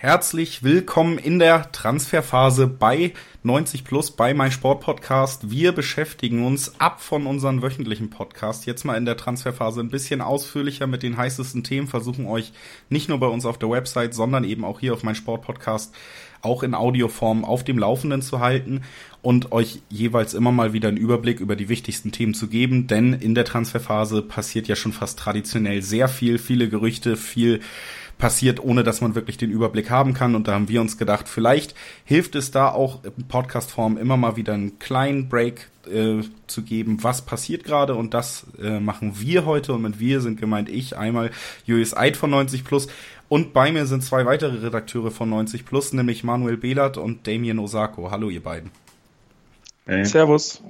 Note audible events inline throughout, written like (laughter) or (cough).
Herzlich willkommen in der Transferphase bei 90 Plus bei mein Sportpodcast. Wir beschäftigen uns ab von unserem wöchentlichen Podcast jetzt mal in der Transferphase ein bisschen ausführlicher mit den heißesten Themen, versuchen euch nicht nur bei uns auf der Website, sondern eben auch hier auf mein Sportpodcast auch in Audioform auf dem Laufenden zu halten und euch jeweils immer mal wieder einen Überblick über die wichtigsten Themen zu geben, denn in der Transferphase passiert ja schon fast traditionell sehr viel, viele Gerüchte, viel passiert, ohne dass man wirklich den Überblick haben kann. Und da haben wir uns gedacht, vielleicht hilft es da auch in Podcast-Form immer mal wieder einen kleinen Break äh, zu geben, was passiert gerade. Und das äh, machen wir heute. Und mit wir sind gemeint ich, einmal Julius Eid von 90 Plus. Und bei mir sind zwei weitere Redakteure von 90 Plus, nämlich Manuel Behlert und Damien Osako. Hallo, ihr beiden. Hey. Servus.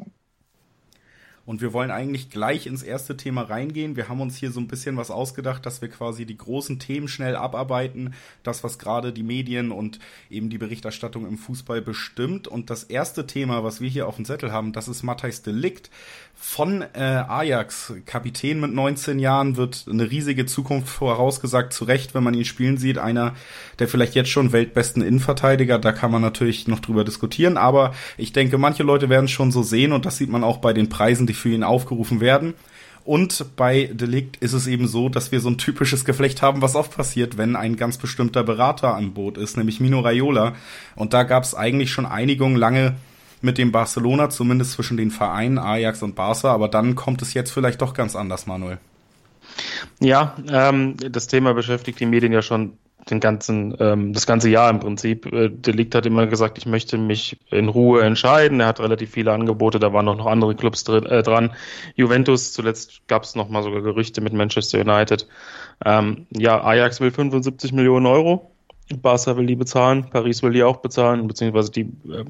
Und wir wollen eigentlich gleich ins erste Thema reingehen. Wir haben uns hier so ein bisschen was ausgedacht, dass wir quasi die großen Themen schnell abarbeiten. Das, was gerade die Medien und eben die Berichterstattung im Fußball bestimmt. Und das erste Thema, was wir hier auf dem Zettel haben, das ist Matthijs Delikt von äh, Ajax. Kapitän mit 19 Jahren wird eine riesige Zukunft vorausgesagt. Zu Recht, wenn man ihn spielen sieht. Einer der vielleicht jetzt schon weltbesten Innenverteidiger. Da kann man natürlich noch drüber diskutieren. Aber ich denke, manche Leute werden es schon so sehen. Und das sieht man auch bei den Preisen, die für ihn aufgerufen werden. Und bei Delikt ist es eben so, dass wir so ein typisches Geflecht haben, was oft passiert, wenn ein ganz bestimmter Berater an Boot ist, nämlich Mino Raiola. Und da gab es eigentlich schon Einigung lange mit dem Barcelona, zumindest zwischen den Vereinen Ajax und Barca. Aber dann kommt es jetzt vielleicht doch ganz anders, Manuel. Ja, ähm, das Thema beschäftigt die Medien ja schon den ganzen, ähm, das ganze Jahr im Prinzip. Äh, Delikt hat immer gesagt, ich möchte mich in Ruhe entscheiden. Er hat relativ viele Angebote, da waren noch, noch andere Clubs drin, äh, dran. Juventus, zuletzt gab es noch mal sogar Gerüchte mit Manchester United. Ähm, ja, Ajax will 75 Millionen Euro. Barca will die bezahlen, Paris will die auch bezahlen, beziehungsweise die äh,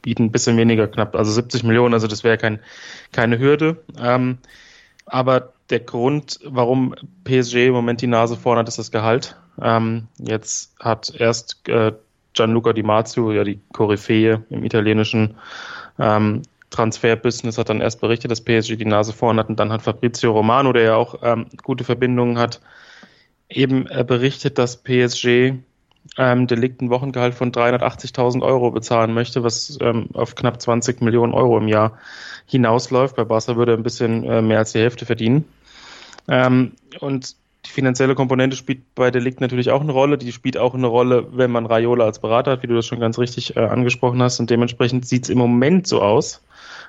bieten ein bisschen weniger, knapp, also 70 Millionen, also das wäre kein, keine Hürde. Ähm, aber der Grund, warum PSG im Moment die Nase vorn hat, ist das Gehalt. Ähm, jetzt hat erst äh, Gianluca Di Marzio, ja die Koryphäe im italienischen ähm, Transferbusiness, hat dann erst berichtet, dass PSG die Nase vorn hat und dann hat Fabrizio Romano, der ja auch ähm, gute Verbindungen hat, eben äh, berichtet, dass PSG ähm, Delikt ein Wochengehalt von 380.000 Euro bezahlen möchte, was ähm, auf knapp 20 Millionen Euro im Jahr hinausläuft. Bei Barca würde er ein bisschen äh, mehr als die Hälfte verdienen. Ähm, und die finanzielle Komponente spielt bei Delikt natürlich auch eine Rolle. Die spielt auch eine Rolle, wenn man Raiola als Berater hat, wie du das schon ganz richtig äh, angesprochen hast. Und dementsprechend sieht es im Moment so aus,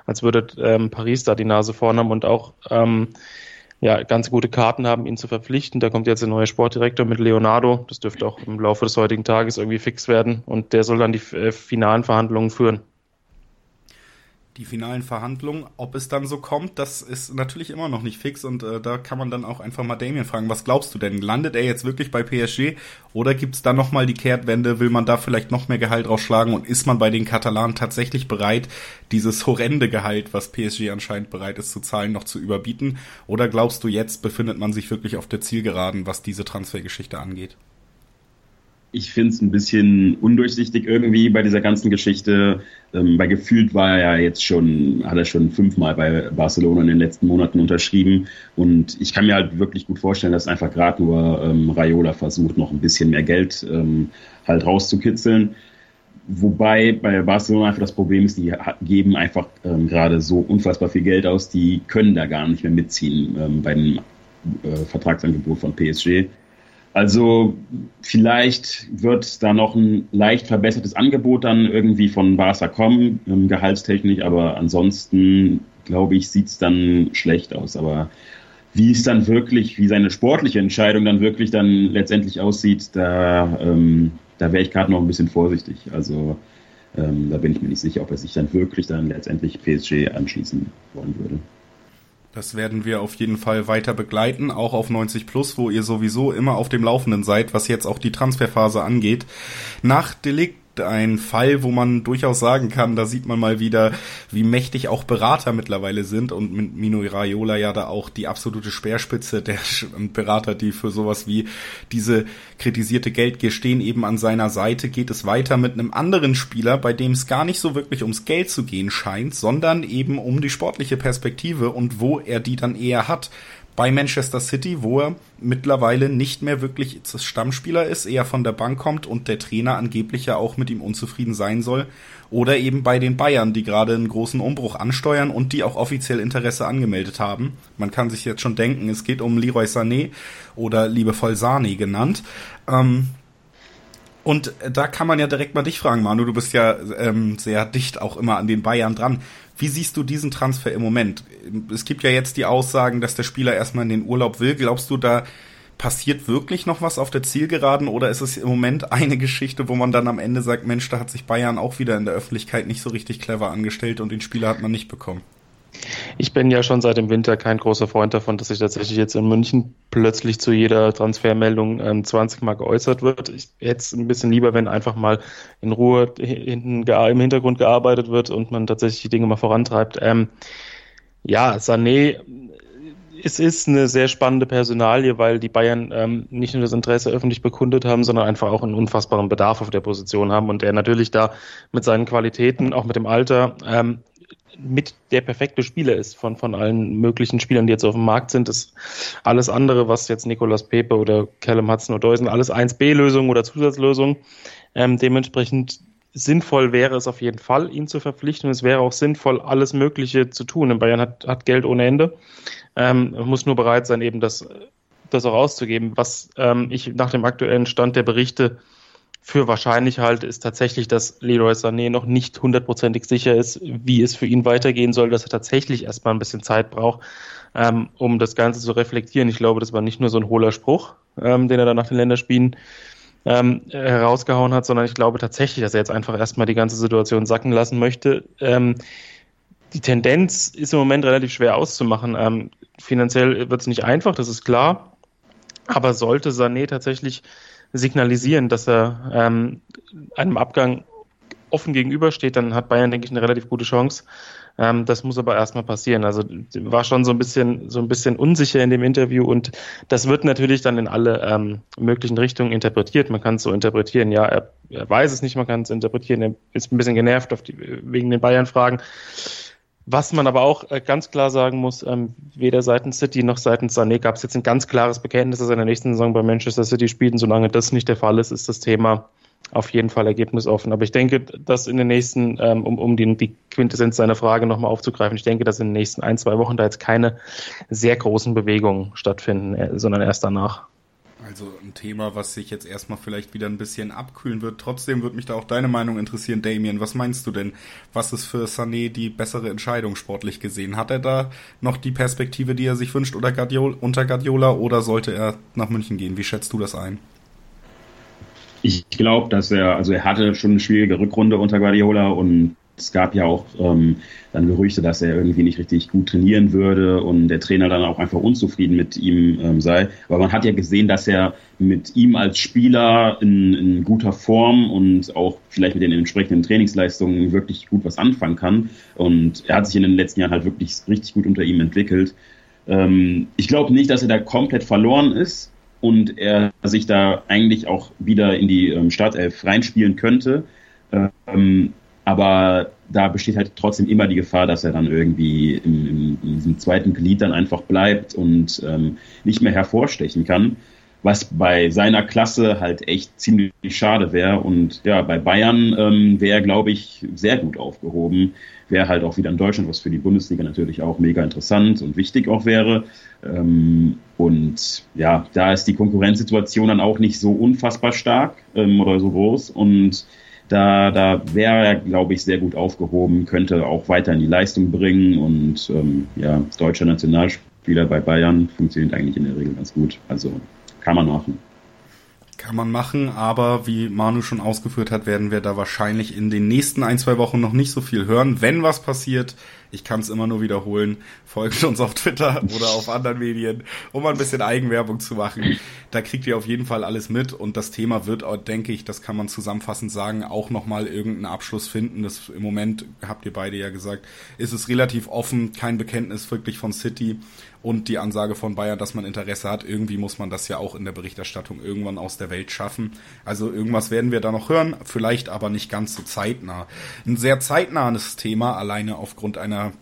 als würde ähm, Paris da die Nase vorn haben und auch ähm, ja, ganz gute Karten haben, ihn zu verpflichten. Da kommt jetzt der neue Sportdirektor mit Leonardo. Das dürfte auch im Laufe des heutigen Tages irgendwie fix werden. Und der soll dann die äh, finalen Verhandlungen führen die finalen Verhandlungen. Ob es dann so kommt, das ist natürlich immer noch nicht fix und äh, da kann man dann auch einfach mal Damien fragen, was glaubst du denn? Landet er jetzt wirklich bei PSG oder gibt es da nochmal die Kehrtwende? Will man da vielleicht noch mehr Gehalt rausschlagen und ist man bei den Katalanen tatsächlich bereit, dieses horrende Gehalt, was PSG anscheinend bereit ist zu zahlen, noch zu überbieten? Oder glaubst du, jetzt befindet man sich wirklich auf der Zielgeraden, was diese Transfergeschichte angeht? Ich finde es ein bisschen undurchsichtig irgendwie bei dieser ganzen Geschichte. Ähm, bei gefühlt war er ja jetzt schon, hat er schon fünfmal bei Barcelona in den letzten Monaten unterschrieben. Und ich kann mir halt wirklich gut vorstellen, dass einfach gerade nur ähm, Raiola versucht, noch ein bisschen mehr Geld ähm, halt rauszukitzeln. Wobei bei Barcelona einfach das Problem ist, die geben einfach ähm, gerade so unfassbar viel Geld aus, die können da gar nicht mehr mitziehen ähm, bei dem äh, Vertragsangebot von PSG. Also vielleicht wird da noch ein leicht verbessertes Angebot dann irgendwie von Barca kommen, ähm, gehaltstechnisch, aber ansonsten glaube ich, sieht es dann schlecht aus. Aber wie es dann wirklich, wie seine sportliche Entscheidung dann wirklich dann letztendlich aussieht, da, ähm, da wäre ich gerade noch ein bisschen vorsichtig. Also ähm, da bin ich mir nicht sicher, ob er sich dann wirklich dann letztendlich PSG anschließen wollen würde. Das werden wir auf jeden Fall weiter begleiten, auch auf 90 Plus, wo ihr sowieso immer auf dem Laufenden seid, was jetzt auch die Transferphase angeht. Nach Delikt ein Fall, wo man durchaus sagen kann, da sieht man mal wieder, wie mächtig auch Berater mittlerweile sind und mit Mino Raiola ja da auch die absolute Speerspitze der Berater, die für sowas wie diese kritisierte Geldgier stehen, eben an seiner Seite, geht es weiter mit einem anderen Spieler, bei dem es gar nicht so wirklich ums Geld zu gehen scheint, sondern eben um die sportliche Perspektive und wo er die dann eher hat bei Manchester City, wo er mittlerweile nicht mehr wirklich Stammspieler ist, eher von der Bank kommt und der Trainer angeblich ja auch mit ihm unzufrieden sein soll. Oder eben bei den Bayern, die gerade einen großen Umbruch ansteuern und die auch offiziell Interesse angemeldet haben. Man kann sich jetzt schon denken, es geht um Leroy Sané oder liebevoll Sani genannt. Ähm, und da kann man ja direkt mal dich fragen, Manu, du bist ja ähm, sehr dicht auch immer an den Bayern dran. Wie siehst du diesen Transfer im Moment? Es gibt ja jetzt die Aussagen, dass der Spieler erstmal in den Urlaub will. Glaubst du, da passiert wirklich noch was auf der Zielgeraden oder ist es im Moment eine Geschichte, wo man dann am Ende sagt, Mensch, da hat sich Bayern auch wieder in der Öffentlichkeit nicht so richtig clever angestellt und den Spieler hat man nicht bekommen? Ich bin ja schon seit dem Winter kein großer Freund davon, dass sich tatsächlich jetzt in München plötzlich zu jeder Transfermeldung ähm, 20 Mal geäußert wird. Ich hätte es ein bisschen lieber, wenn einfach mal in Ruhe hinten im Hintergrund gearbeitet wird und man tatsächlich die Dinge mal vorantreibt. Ähm, ja, Sané, es ist eine sehr spannende Personalie, weil die Bayern ähm, nicht nur das Interesse öffentlich bekundet haben, sondern einfach auch einen unfassbaren Bedarf auf der Position haben und er natürlich da mit seinen Qualitäten, auch mit dem Alter, ähm, mit der perfekte Spieler ist von, von allen möglichen Spielern, die jetzt auf dem Markt sind. Das alles andere, was jetzt Nicolas Pepe oder Callum Hudson oder sind alles 1B-Lösungen oder Zusatzlösungen. Ähm, dementsprechend sinnvoll wäre es auf jeden Fall, ihn zu verpflichten. Es wäre auch sinnvoll, alles Mögliche zu tun. Denn Bayern hat, hat Geld ohne Ende. Ähm, muss nur bereit sein, eben das, das auch auszugeben. Was ähm, ich nach dem aktuellen Stand der Berichte für wahrscheinlich halte, ist tatsächlich, dass Leroy Sané noch nicht hundertprozentig sicher ist, wie es für ihn weitergehen soll, dass er tatsächlich erstmal ein bisschen Zeit braucht, ähm, um das Ganze zu reflektieren. Ich glaube, das war nicht nur so ein hohler Spruch, ähm, den er dann nach den Länderspielen ähm, herausgehauen hat, sondern ich glaube tatsächlich, dass er jetzt einfach erstmal die ganze Situation sacken lassen möchte. Ähm, die Tendenz ist im Moment relativ schwer auszumachen. Ähm, finanziell wird es nicht einfach, das ist klar. Aber sollte Sané tatsächlich signalisieren, dass er ähm, einem Abgang offen gegenübersteht, dann hat Bayern, denke ich, eine relativ gute Chance. Ähm, das muss aber erstmal passieren. Also war schon so ein bisschen so ein bisschen unsicher in dem Interview und das wird natürlich dann in alle ähm, möglichen Richtungen interpretiert. Man kann es so interpretieren, ja, er, er weiß es nicht, man kann es interpretieren, er ist ein bisschen genervt die, wegen den Bayern-Fragen. Was man aber auch äh, ganz klar sagen muss, ähm, weder seitens City noch seitens Sané gab es jetzt ein ganz klares Bekenntnis, dass er in der nächsten Saison bei Manchester City spielt. Und solange das nicht der Fall ist, ist das Thema auf jeden Fall ergebnisoffen. Aber ich denke, dass in den nächsten, ähm, um, um die, die Quintessenz seiner Frage nochmal aufzugreifen, ich denke, dass in den nächsten ein, zwei Wochen da jetzt keine sehr großen Bewegungen stattfinden, äh, sondern erst danach. Also ein Thema, was sich jetzt erstmal vielleicht wieder ein bisschen abkühlen wird. Trotzdem würde mich da auch deine Meinung interessieren, Damien. Was meinst du denn? Was ist für Sané die bessere Entscheidung sportlich gesehen? Hat er da noch die Perspektive, die er sich wünscht oder Guardiola, unter Guardiola oder sollte er nach München gehen? Wie schätzt du das ein? Ich glaube, dass er, also er hatte schon eine schwierige Rückrunde unter Guardiola und es gab ja auch ähm, dann Gerüchte, dass er irgendwie nicht richtig gut trainieren würde und der Trainer dann auch einfach unzufrieden mit ihm ähm, sei. Aber man hat ja gesehen, dass er mit ihm als Spieler in, in guter Form und auch vielleicht mit den entsprechenden Trainingsleistungen wirklich gut was anfangen kann. Und er hat sich in den letzten Jahren halt wirklich richtig gut unter ihm entwickelt. Ähm, ich glaube nicht, dass er da komplett verloren ist und er sich da eigentlich auch wieder in die ähm, Startelf reinspielen könnte. Ähm, aber da besteht halt trotzdem immer die Gefahr, dass er dann irgendwie im, in diesem zweiten Glied dann einfach bleibt und ähm, nicht mehr hervorstechen kann. Was bei seiner Klasse halt echt ziemlich schade wäre. Und ja, bei Bayern ähm, wäre er, glaube ich, sehr gut aufgehoben. Wäre halt auch wieder in Deutschland, was für die Bundesliga natürlich auch mega interessant und wichtig auch wäre. Ähm, und ja, da ist die Konkurrenzsituation dann auch nicht so unfassbar stark ähm, oder so groß. Und da, da wäre er, glaube ich, sehr gut aufgehoben, könnte auch weiter in die Leistung bringen und ähm, ja, deutscher Nationalspieler bei Bayern funktioniert eigentlich in der Regel ganz gut. Also kann man machen. Kann man machen, aber wie Manu schon ausgeführt hat, werden wir da wahrscheinlich in den nächsten ein, zwei Wochen noch nicht so viel hören. Wenn was passiert, Ich kann es immer nur wiederholen. Folgt uns auf Twitter oder auf anderen Medien, um ein bisschen Eigenwerbung zu machen. Da kriegt ihr auf jeden Fall alles mit und das Thema wird, denke ich, das kann man zusammenfassend sagen, auch nochmal irgendeinen Abschluss finden. Das im Moment, habt ihr beide ja gesagt, ist es relativ offen, kein Bekenntnis wirklich von City und die Ansage von Bayern, dass man Interesse hat. Irgendwie muss man das ja auch in der Berichterstattung irgendwann aus der Welt schaffen. Also irgendwas werden wir da noch hören, vielleicht aber nicht ganz so zeitnah. Ein sehr zeitnahes Thema, alleine aufgrund einer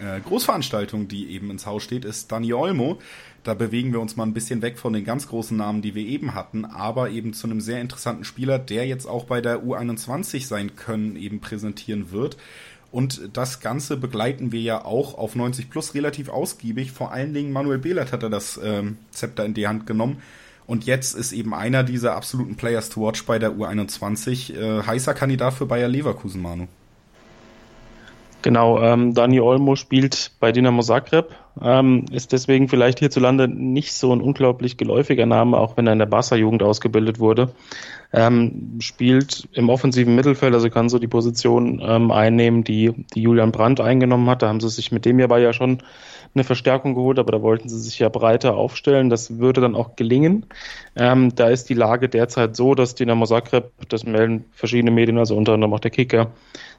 äh, Großveranstaltung, die eben ins Haus steht, ist Dani Olmo. Da bewegen wir uns mal ein bisschen weg von den ganz großen Namen, die wir eben hatten, aber eben zu einem sehr interessanten Spieler, der jetzt auch bei der U21 sein können, eben präsentieren wird. Und das Ganze begleiten wir ja auch auf 90 Plus relativ ausgiebig. Vor allen Dingen Manuel Behlert hat er das ähm, Zepter in die Hand genommen. Und jetzt ist eben einer dieser absoluten Players to watch bei der U21 äh, heißer Kandidat für Bayer Leverkusen, Manu. Genau, ähm, Dani Olmo spielt bei Dinamo Zagreb, ähm, ist deswegen vielleicht hierzulande nicht so ein unglaublich geläufiger Name, auch wenn er in der Barca-Jugend ausgebildet wurde. Ähm, spielt im offensiven Mittelfeld, also kann so die Position ähm, einnehmen, die, die Julian Brandt eingenommen hat. Da haben sie sich mit dem hierbei ja schon eine Verstärkung geholt, aber da wollten sie sich ja breiter aufstellen. Das würde dann auch gelingen. Ähm, da ist die Lage derzeit so, dass Dinamo Zagreb, das melden verschiedene Medien, also unter anderem auch der Kicker,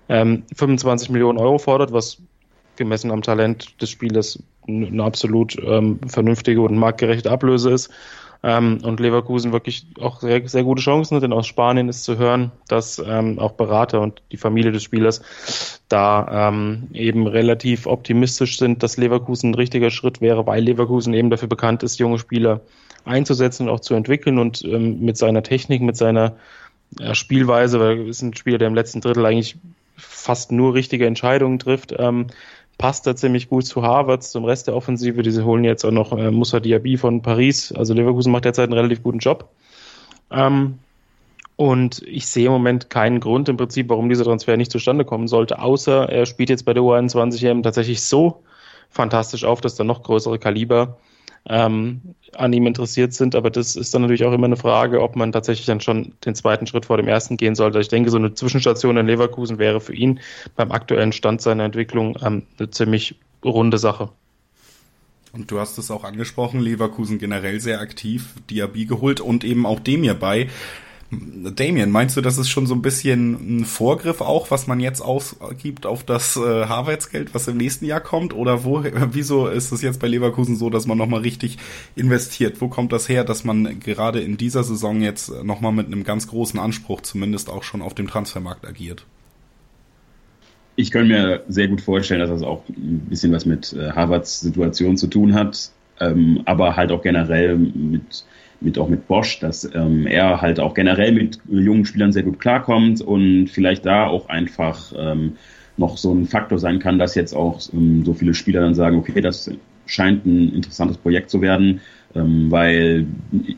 ähm, 25 Millionen Euro fordert, was gemessen am Talent des Spielers eine absolut ähm, vernünftige und marktgerechte Ablöse ist. Ähm, und Leverkusen wirklich auch sehr, sehr gute Chancen hat, denn aus Spanien ist zu hören, dass ähm, auch Berater und die Familie des Spielers da ähm, eben relativ optimistisch sind, dass Leverkusen ein richtiger Schritt wäre, weil Leverkusen eben dafür bekannt ist, junge Spieler einzusetzen und auch zu entwickeln und ähm, mit seiner Technik, mit seiner ja, Spielweise, weil er ist ein Spieler, der im letzten Drittel eigentlich fast nur richtige Entscheidungen trifft, ähm, passt da ziemlich gut zu Harvard, zum Rest der Offensive. Diese holen jetzt auch noch äh, Moussa Diaby von Paris. Also Leverkusen macht derzeit einen relativ guten Job. Ähm, und ich sehe im Moment keinen Grund im Prinzip, warum dieser Transfer nicht zustande kommen sollte, außer er spielt jetzt bei der U21 EM tatsächlich so fantastisch auf, dass da noch größere Kaliber ähm, an ihm interessiert sind. Aber das ist dann natürlich auch immer eine Frage, ob man tatsächlich dann schon den zweiten Schritt vor dem ersten gehen sollte. Ich denke, so eine Zwischenstation in Leverkusen wäre für ihn beim aktuellen Stand seiner Entwicklung ähm, eine ziemlich runde Sache. Und du hast es auch angesprochen, Leverkusen generell sehr aktiv, Diaby geholt und eben auch dem hierbei. Damien, meinst du, das ist schon so ein bisschen ein Vorgriff auch, was man jetzt ausgibt auf das äh, Harvards-Geld, was im nächsten Jahr kommt? Oder wo, wieso ist es jetzt bei Leverkusen so, dass man nochmal richtig investiert? Wo kommt das her, dass man gerade in dieser Saison jetzt nochmal mit einem ganz großen Anspruch zumindest auch schon auf dem Transfermarkt agiert? Ich könnte mir sehr gut vorstellen, dass das auch ein bisschen was mit äh, Harvards Situation zu tun hat, ähm, aber halt auch generell mit mit auch mit Bosch, dass ähm, er halt auch generell mit jungen Spielern sehr gut klarkommt und vielleicht da auch einfach ähm, noch so ein Faktor sein kann, dass jetzt auch ähm, so viele Spieler dann sagen, okay, das scheint ein interessantes Projekt zu werden, ähm, weil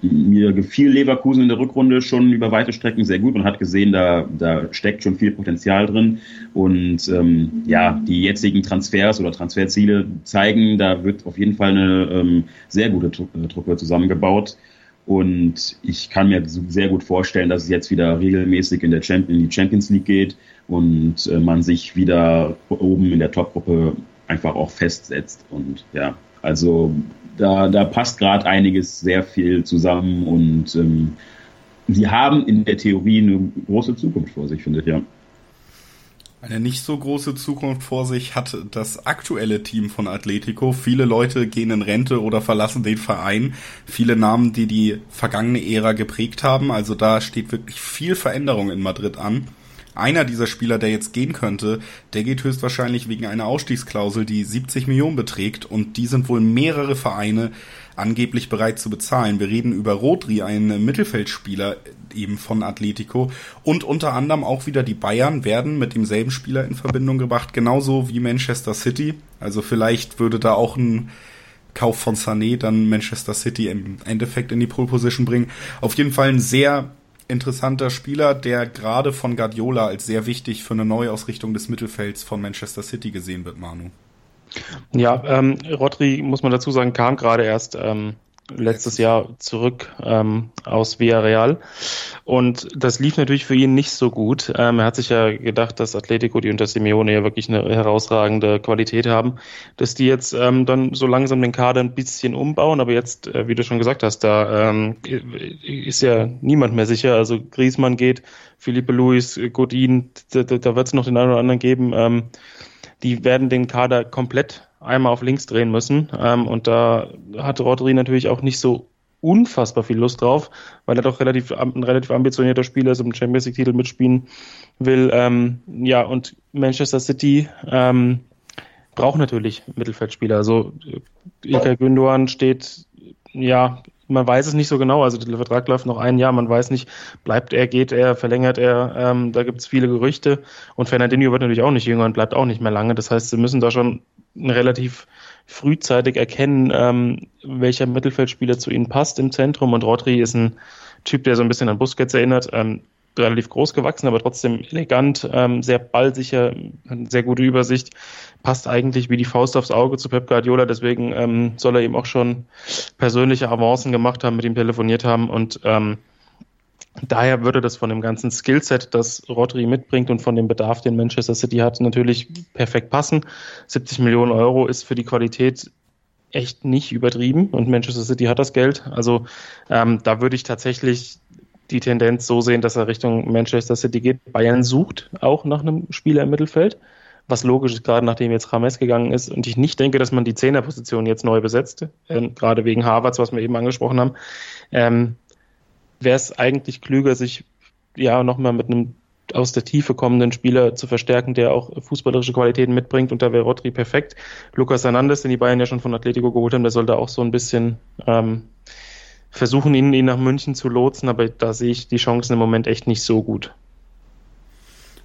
mir gefiel Leverkusen in der Rückrunde schon über weite Strecken sehr gut und hat gesehen, da, da steckt schon viel Potenzial drin und ähm, ja, die jetzigen Transfers oder Transferziele zeigen, da wird auf jeden Fall eine ähm, sehr gute Truppe zusammengebaut. Und ich kann mir sehr gut vorstellen, dass es jetzt wieder regelmäßig in, der Champion, in die Champions League geht und äh, man sich wieder oben in der Top-Gruppe einfach auch festsetzt. Und ja, also da, da passt gerade einiges sehr viel zusammen und ähm, sie haben in der Theorie eine große Zukunft vor sich, finde ich, ja. Eine nicht so große Zukunft vor sich hat das aktuelle Team von Atletico. Viele Leute gehen in Rente oder verlassen den Verein. Viele Namen, die die vergangene Ära geprägt haben. Also da steht wirklich viel Veränderung in Madrid an. Einer dieser Spieler, der jetzt gehen könnte, der geht höchstwahrscheinlich wegen einer Ausstiegsklausel, die 70 Millionen beträgt und die sind wohl mehrere Vereine angeblich bereit zu bezahlen. Wir reden über Rodri, einen Mittelfeldspieler eben von Atletico und unter anderem auch wieder die Bayern werden mit demselben Spieler in Verbindung gebracht, genauso wie Manchester City. Also vielleicht würde da auch ein Kauf von Sané dann Manchester City im Endeffekt in die Pole Position bringen. Auf jeden Fall ein sehr interessanter Spieler, der gerade von Guardiola als sehr wichtig für eine Neuausrichtung des Mittelfelds von Manchester City gesehen wird, Manu. Ja, ähm, Rodri, muss man dazu sagen, kam gerade erst ähm, letztes Jahr zurück ähm, aus Villarreal. Und das lief natürlich für ihn nicht so gut. Ähm, er hat sich ja gedacht, dass Atletico, die unter Simeone ja wirklich eine herausragende Qualität haben, dass die jetzt ähm, dann so langsam den Kader ein bisschen umbauen. Aber jetzt, äh, wie du schon gesagt hast, da ähm, ist ja niemand mehr sicher. Also Griezmann geht, Philippe Luis, Godin, da, da wird es noch den einen oder anderen geben. Ähm, die werden den Kader komplett einmal auf links drehen müssen. Ähm, und da hat Rodri natürlich auch nicht so unfassbar viel Lust drauf, weil er doch relativ ein relativ ambitionierter Spieler ist, um Champions League Titel mitspielen will. Ähm, ja, und Manchester City ähm, braucht natürlich Mittelfeldspieler. Also Ilkay Gündogan steht, ja, man weiß es nicht so genau. Also der Vertrag läuft noch ein Jahr, man weiß nicht, bleibt er, geht er, verlängert er. Ähm, da gibt es viele Gerüchte. Und Fernandinho wird natürlich auch nicht jünger und bleibt auch nicht mehr lange. Das heißt, sie müssen da schon relativ frühzeitig erkennen, ähm, welcher Mittelfeldspieler zu ihnen passt im Zentrum. Und Rodri ist ein Typ, der so ein bisschen an Busquets erinnert. Ähm, relativ groß gewachsen, aber trotzdem elegant, ähm, sehr ballsicher, sehr gute Übersicht, passt eigentlich wie die Faust aufs Auge zu Pep Guardiola, deswegen ähm, soll er ihm auch schon persönliche Avancen gemacht haben, mit ihm telefoniert haben und ähm, Daher würde das von dem ganzen Skillset, das Rodri mitbringt und von dem Bedarf, den Manchester City hat, natürlich perfekt passen. 70 Millionen Euro ist für die Qualität echt nicht übertrieben und Manchester City hat das Geld. Also ähm, da würde ich tatsächlich die Tendenz so sehen, dass er Richtung Manchester City geht. Bayern sucht auch nach einem Spieler im Mittelfeld, was logisch ist, gerade nachdem jetzt Rames gegangen ist und ich nicht denke, dass man die Zehnerposition jetzt neu besetzt, äh, gerade wegen Harvards, was wir eben angesprochen haben. Ähm, wäre es eigentlich klüger, sich ja nochmal mit einem aus der Tiefe kommenden Spieler zu verstärken, der auch fußballerische Qualitäten mitbringt. Und da wäre Rodri perfekt. Lukas Hernandez, den die Bayern ja schon von Atletico geholt haben, der sollte auch so ein bisschen ähm, versuchen, ihn, ihn nach München zu lotsen. Aber da sehe ich die Chancen im Moment echt nicht so gut.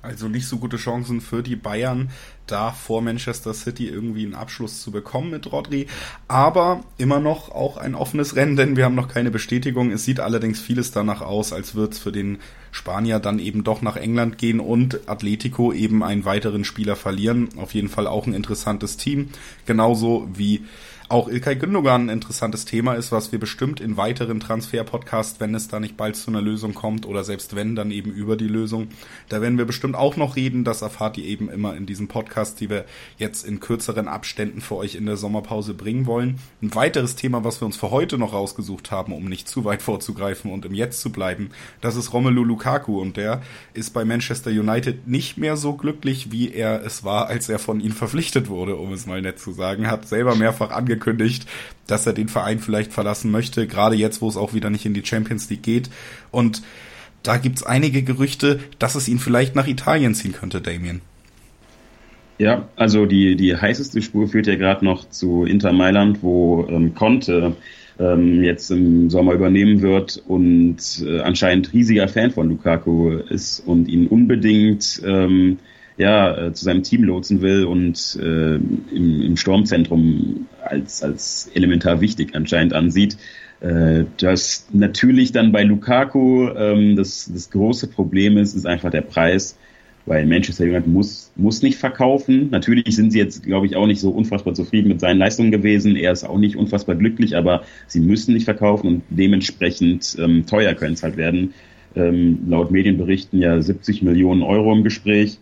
Also nicht so gute Chancen für die Bayern, da vor Manchester City irgendwie einen Abschluss zu bekommen mit Rodri. Aber immer noch auch ein offenes Rennen, denn wir haben noch keine Bestätigung. Es sieht allerdings vieles danach aus, als wird es für den Spanier dann eben doch nach England gehen und Atletico eben einen weiteren Spieler verlieren. Auf jeden Fall auch ein interessantes Team. Genauso wie auch Ilkay Gündogan ein interessantes Thema ist, was wir bestimmt in weiteren Transfer-Podcasts, wenn es da nicht bald zu einer Lösung kommt oder selbst wenn, dann eben über die Lösung, da werden wir bestimmt auch noch reden. Das erfahrt ihr eben immer in diesem Podcast, die wir jetzt in kürzeren Abständen für euch in der Sommerpause bringen wollen. Ein weiteres Thema, was wir uns für heute noch rausgesucht haben, um nicht zu weit vorzugreifen und im Jetzt zu bleiben, das ist Romelu Lukaku und der ist bei Manchester United nicht mehr so glücklich, wie er es war, als er von ihnen verpflichtet wurde, um es mal nett zu sagen. Hat selber mehrfach angekündigt, angekündigt, dass er den Verein vielleicht verlassen möchte, gerade jetzt, wo es auch wieder nicht in die Champions League geht. Und da gibt's einige Gerüchte, dass es ihn vielleicht nach Italien ziehen könnte, Damien. Ja, also die, die heißeste Spur führt ja gerade noch zu Inter Mailand, wo ähm, Conte ähm, jetzt im Sommer übernehmen wird und äh, anscheinend riesiger Fan von Lukaku ist und ihn unbedingt ähm, ja, äh, zu seinem Team lotsen will und äh, im, im Sturmzentrum als, als elementar wichtig anscheinend ansieht. Äh, das natürlich dann bei Lukaku ähm, das, das große Problem ist, ist einfach der Preis, weil Manchester United muss, muss nicht verkaufen. Natürlich sind sie jetzt, glaube ich, auch nicht so unfassbar zufrieden mit seinen Leistungen gewesen. Er ist auch nicht unfassbar glücklich, aber sie müssen nicht verkaufen und dementsprechend ähm, teuer können es halt werden. Ähm, laut Medienberichten ja 70 Millionen Euro im Gespräch.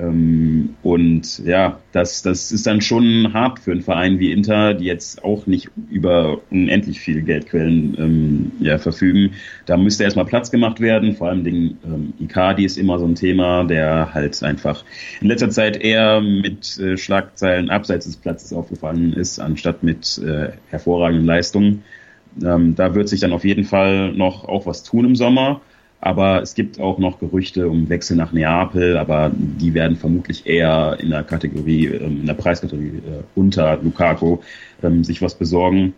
Ähm, und ja, das, das ist dann schon hart für einen Verein wie Inter, die jetzt auch nicht über unendlich viele Geldquellen ähm, ja, verfügen. Da müsste erstmal Platz gemacht werden. Vor allem den ähm, Icardi ist immer so ein Thema, der halt einfach in letzter Zeit eher mit äh, Schlagzeilen abseits des Platzes aufgefallen ist, anstatt mit äh, hervorragenden Leistungen. Ähm, da wird sich dann auf jeden Fall noch auch was tun im Sommer. Aber es gibt auch noch Gerüchte um Wechsel nach Neapel, aber die werden vermutlich eher in der Kategorie, ähm, in der Preiskategorie äh, unter Lukaku ähm, sich was besorgen.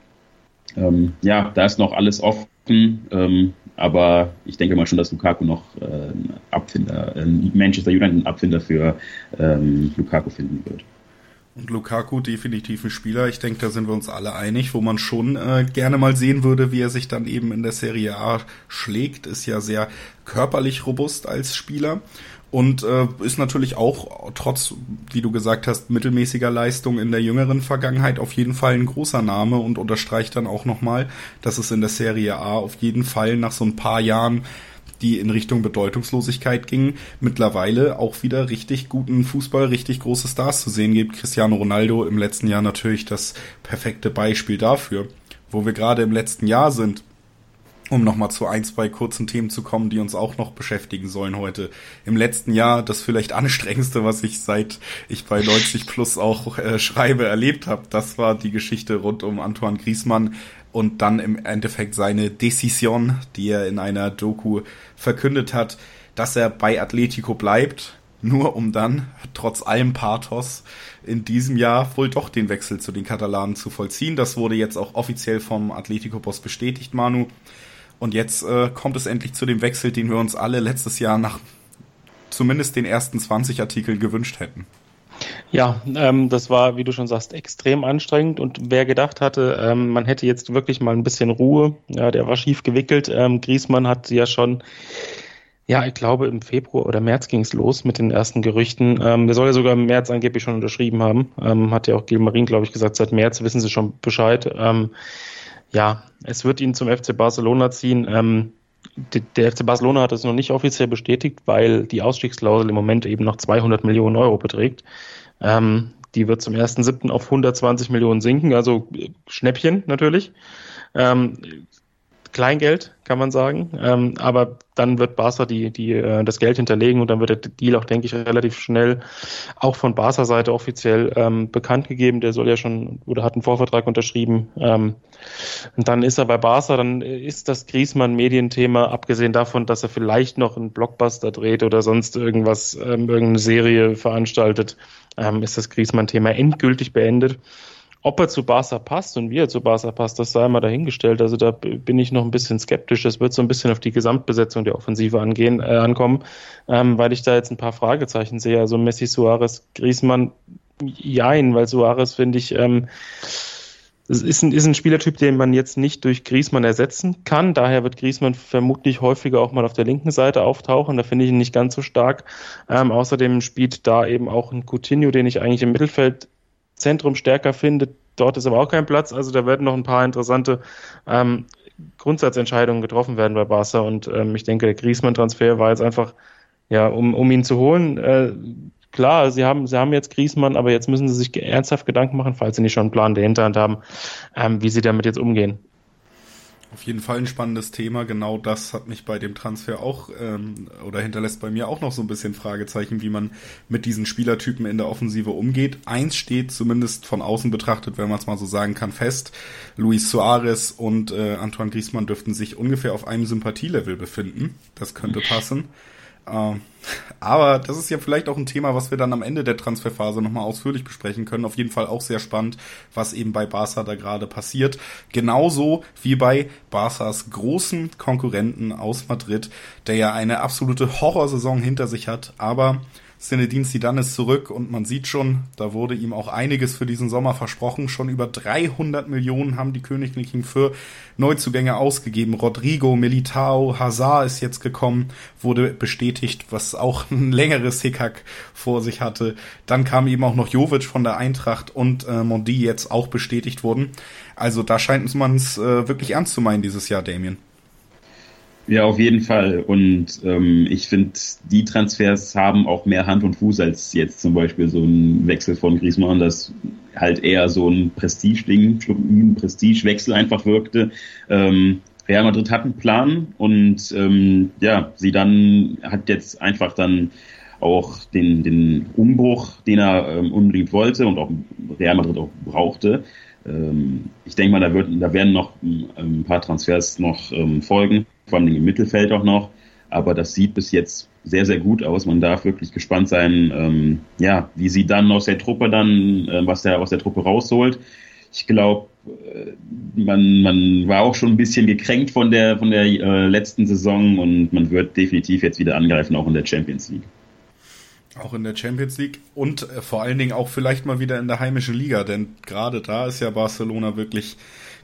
Ähm, ja, da ist noch alles offen, aber ich denke mal schon, dass Lukaku noch äh, ein Abfinder, Manchester United einen Abfinder für Lukaku finden wird. Und Lukaku definitiv ein Spieler, ich denke, da sind wir uns alle einig, wo man schon äh, gerne mal sehen würde, wie er sich dann eben in der Serie A schlägt, ist ja sehr körperlich robust als Spieler. und äh, ist natürlich auch trotz, wie du gesagt hast, mittelmäßiger Leistung in der jüngeren Vergangenheit auf jeden Fall ein großer Name und unterstreicht dann auch nochmal, dass es in der Serie A auf jeden Fall nach so ein paar Jahren die in Richtung Bedeutungslosigkeit gingen, mittlerweile auch wieder richtig guten Fußball, richtig große Stars zu sehen gibt. Cristiano Ronaldo im letzten Jahr natürlich das perfekte Beispiel dafür. Wo wir gerade im letzten Jahr sind, um nochmal zu ein, zwei kurzen Themen zu kommen, die uns auch noch beschäftigen sollen heute. Im letzten Jahr das vielleicht anstrengendste, was ich seit ich bei 90 Plus auch äh, schreibe, erlebt habe. Das war die Geschichte rund um Antoine Griezmann und dann im Endeffekt seine Decision, die er in einer Doku verkündet hat, dass er bei Atletico bleibt, nur um dann trotz allem Pathos in diesem Jahr wohl doch den Wechsel zu den Katalanen zu vollziehen. Das wurde jetzt auch offiziell vom Atletico-Boss bestätigt, Manu. Und jetzt äh, kommt es endlich zu dem Wechsel, den wir uns alle letztes Jahr nach zumindest den ersten 20 Artikeln gewünscht hätten. Ja, ähm, das war, wie du schon sagst, extrem anstrengend. Und wer gedacht hatte, ähm, man hätte jetzt wirklich mal ein bisschen Ruhe, ja, der war schief gewickelt. Ähm, Griesmann hat ja schon, ja, ich glaube, im Februar oder März ging es los mit den ersten Gerüchten. Ähm, der soll ja sogar im März angeblich schon unterschrieben haben. Ähm, hat ja auch Gilmarin, glaube ich, gesagt, seit März wissen sie schon Bescheid. Ähm, ja, es wird ihn zum FC Barcelona ziehen. Ähm, der FC Barcelona hat das noch nicht offiziell bestätigt, weil die Ausstiegsklausel im Moment eben noch 200 Millionen Euro beträgt. Ähm, die wird zum 1.7. auf 120 Millionen sinken, also Schnäppchen natürlich. Ähm, Kleingeld, kann man sagen. Ähm, aber dann wird Barca die, die, äh, das Geld hinterlegen und dann wird der Deal auch, denke ich, relativ schnell auch von Barca Seite offiziell ähm, bekannt gegeben. Der soll ja schon oder hat einen Vorvertrag unterschrieben. Ähm, und dann ist er bei Barca, dann ist das Griezmann-Medienthema, abgesehen davon, dass er vielleicht noch einen Blockbuster dreht oder sonst irgendwas, ähm, irgendeine Serie veranstaltet, ähm, ist das Griezmann-Thema endgültig beendet. Ob er zu Barca passt und wie er zu Barca passt, das sei mal dahingestellt. Also da bin ich noch ein bisschen skeptisch. Das wird so ein bisschen auf die Gesamtbesetzung der Offensive angehen, äh, ankommen, ähm, weil ich da jetzt ein paar Fragezeichen sehe. Also Messi, Suarez, Griezmann, jein, weil Suarez finde ich, ähm, ist ein, ist ein Spielertyp, den man jetzt nicht durch Griezmann ersetzen kann. Daher wird Griezmann vermutlich häufiger auch mal auf der linken Seite auftauchen. Da finde ich ihn nicht ganz so stark. Ähm, außerdem spielt da eben auch ein Coutinho, den ich eigentlich im Mittelfeld Zentrum stärker findet. Dort ist aber auch kein Platz. Also da werden noch ein paar interessante ähm, Grundsatzentscheidungen getroffen werden bei Barca. Und ähm, ich denke, der Griezmann-Transfer war jetzt einfach, ja, um, um ihn zu holen. Äh, klar, sie haben, sie haben jetzt Griezmann, aber jetzt müssen sie sich ernsthaft Gedanken machen, falls sie nicht schon einen Plan der Hinterhand haben, ähm, wie sie damit jetzt umgehen. Auf jeden Fall ein spannendes Thema. Genau das hat mich bei dem Transfer auch ähm, oder hinterlässt bei mir auch noch so ein bisschen Fragezeichen, wie man mit diesen Spielertypen in der Offensive umgeht. Eins steht zumindest von außen betrachtet, wenn man es mal so sagen kann, fest. Luis Suarez und äh, Antoine Griezmann dürften sich ungefähr auf einem Sympathielevel befinden. Das könnte passen. Ähm, aber das ist ja vielleicht auch ein Thema, was wir dann am Ende der Transferphase nochmal ausführlich besprechen können. Auf jeden Fall auch sehr spannend, was eben bei Barca da gerade passiert. Genauso wie bei Barças großen Konkurrenten aus Madrid, der ja eine absolute Horrorsaison hinter sich hat, aber Zinedine Zidane ist zurück und man sieht schon, da wurde ihm auch einiges für diesen Sommer versprochen. Schon über 300 Millionen haben die Königlichen für Neuzugänge ausgegeben. Rodrigo, Militao, Hazard ist jetzt gekommen, wurde bestätigt, was auch (laughs) ein längeres Hickhack vor sich hatte. Dann kam eben auch noch Jovic von der Eintracht und äh, Mondi jetzt auch bestätigt wurden. Also da scheint man es äh, wirklich ernst zu meinen dieses Jahr, Damien. Ja, auf jeden Fall. Und ähm, ich finde, die Transfers haben auch mehr Hand und Fuß als jetzt zum Beispiel so ein Wechsel von Griezmann, das halt eher so ein Prestige-Ding, ein Prestigewechsel einfach wirkte. Ähm, Real Madrid hat einen Plan und ähm, ja, sie dann hat jetzt einfach dann auch den, den Umbruch, den er ähm, unbedingt wollte und auch Real Madrid auch brauchte. Ähm, ich denke mal, da, wird, da werden noch ähm, ein paar Transfers noch ähm, folgen vor allem im Mittelfeld auch noch. Aber das sieht bis jetzt sehr, sehr gut aus. Man darf wirklich gespannt sein, ja, wie sie dann aus der Truppe dann, was der aus der Truppe rausholt. Ich glaube, äh, man, man war auch schon ein bisschen gekränkt von der, von der äh, letzten Saison und man wird definitiv jetzt wieder angreifen, auch in der Champions League. Auch in der Champions League und äh, vor allen Dingen auch vielleicht mal wieder in der heimischen Liga, denn gerade da ist ja Barcelona wirklich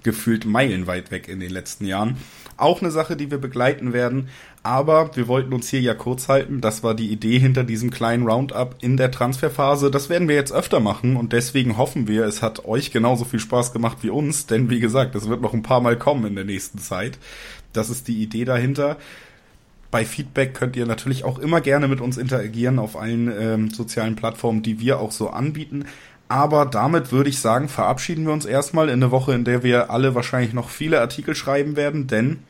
gefühlt meilenweit weg in den letzten Jahren. Auch eine Sache, die wir begleiten werden. Aber wir wollten uns hier ja kurz halten. Das war die Idee hinter diesem kleinen Roundup in der Transferphase. Das werden wir jetzt öfter machen und deswegen hoffen wir, es hat euch genauso viel Spaß gemacht wie uns. Denn wie gesagt, es wird noch ein paar Mal kommen in der nächsten Zeit. Das ist die Idee dahinter. Bei Feedback könnt ihr natürlich auch immer gerne mit uns interagieren auf allen ähm, sozialen Plattformen, die wir auch so anbieten. Aber damit würde ich sagen, verabschieden wir uns erstmal in eine Woche, in der wir alle wahrscheinlich noch viele Artikel schreiben werden, denn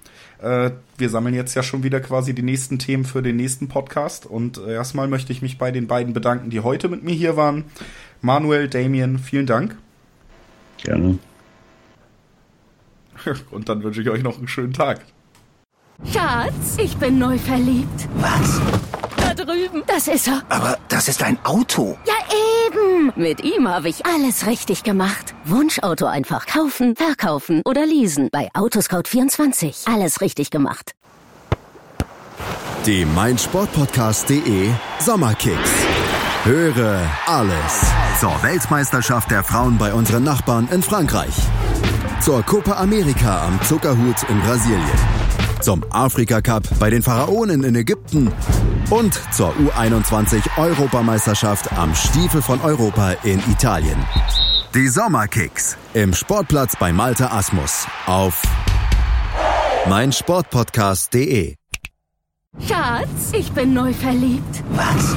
äh, wir sammeln jetzt ja schon wieder quasi die nächsten Themen für den nächsten Podcast. Und äh, erstmal möchte ich mich bei den beiden bedanken, die heute mit mir hier waren. Manuel, Damien, vielen Dank. Gerne. (laughs) Und dann wünsche ich euch noch einen schönen Tag. Schatz, ich bin neu verliebt. Was? Da drüben. Das ist er. Aber das ist ein Auto. Ja, eben. Mit ihm habe ich alles richtig gemacht. Wunschauto einfach kaufen, verkaufen oder leasen. Bei Autoscout24. Alles richtig gemacht. Die meinsportpodcast.de Sommerkicks. Höre alles zur Weltmeisterschaft der Frauen bei unseren Nachbarn in Frankreich. Zur Copa America am Zuckerhut in Brasilien zum Afrika Cup bei den Pharaonen in Ägypten und zur U21 Europameisterschaft am Stiefel von Europa in Italien. Die Sommerkicks im Sportplatz bei Malte Asmus auf meinsportpodcast.de. Schatz, ich bin neu verliebt. Was?